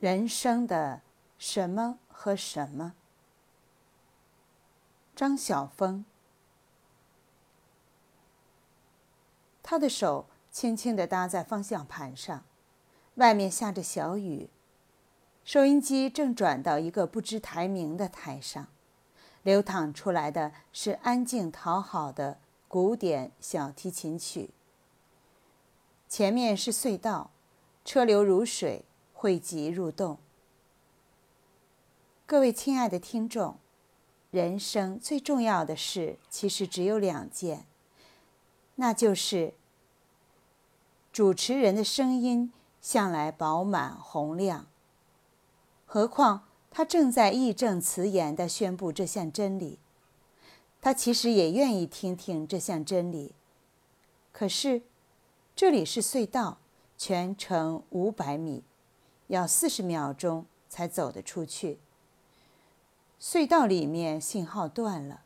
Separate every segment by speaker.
Speaker 1: 人生的什么和什么？张晓峰，他的手轻轻地搭在方向盘上，外面下着小雨，收音机正转到一个不知台名的台上，流淌出来的是安静讨好的古典小提琴曲。前面是隧道，车流如水。汇集入洞。各位亲爱的听众，人生最重要的事其实只有两件，那就是主持人的声音向来饱满洪亮，何况他正在义正辞严地宣布这项真理，他其实也愿意听听这项真理。可是，这里是隧道，全程五百米。要四十秒钟才走得出去。隧道里面信号断了，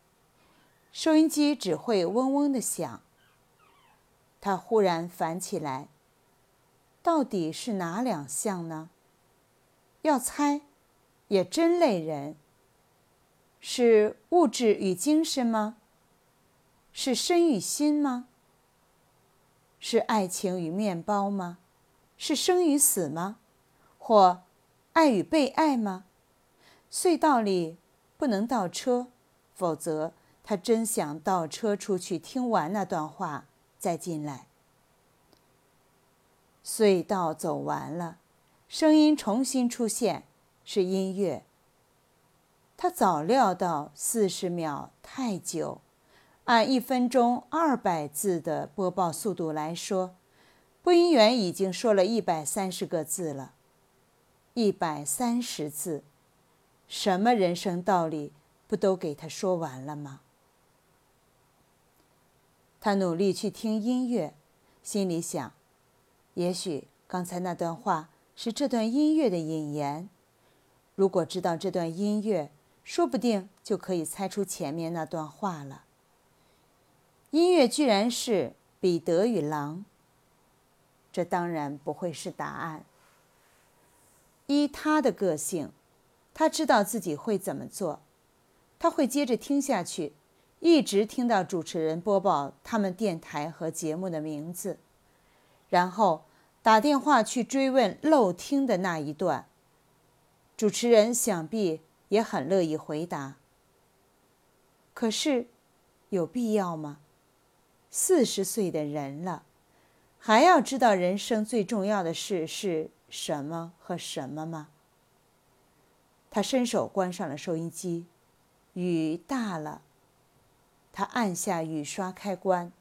Speaker 1: 收音机只会嗡嗡的响。他忽然烦起来，到底是哪两项呢？要猜，也真累人。是物质与精神吗？是身与心吗？是爱情与面包吗？是生与死吗？或爱与被爱吗？隧道里不能倒车，否则他真想倒车出去听完那段话再进来。隧道走完了，声音重新出现，是音乐。他早料到四十秒太久，按一分钟二百字的播报速度来说，播音员已经说了一百三十个字了。一百三十字，什么人生道理不都给他说完了吗？他努力去听音乐，心里想：也许刚才那段话是这段音乐的引言。如果知道这段音乐，说不定就可以猜出前面那段话了。音乐居然是彼得与狼，这当然不会是答案。依他的个性，他知道自己会怎么做。他会接着听下去，一直听到主持人播报他们电台和节目的名字，然后打电话去追问漏听的那一段。主持人想必也很乐意回答。可是，有必要吗？四十岁的人了，还要知道人生最重要的事是？什么和什么吗？他伸手关上了收音机，雨大了。他按下雨刷开关，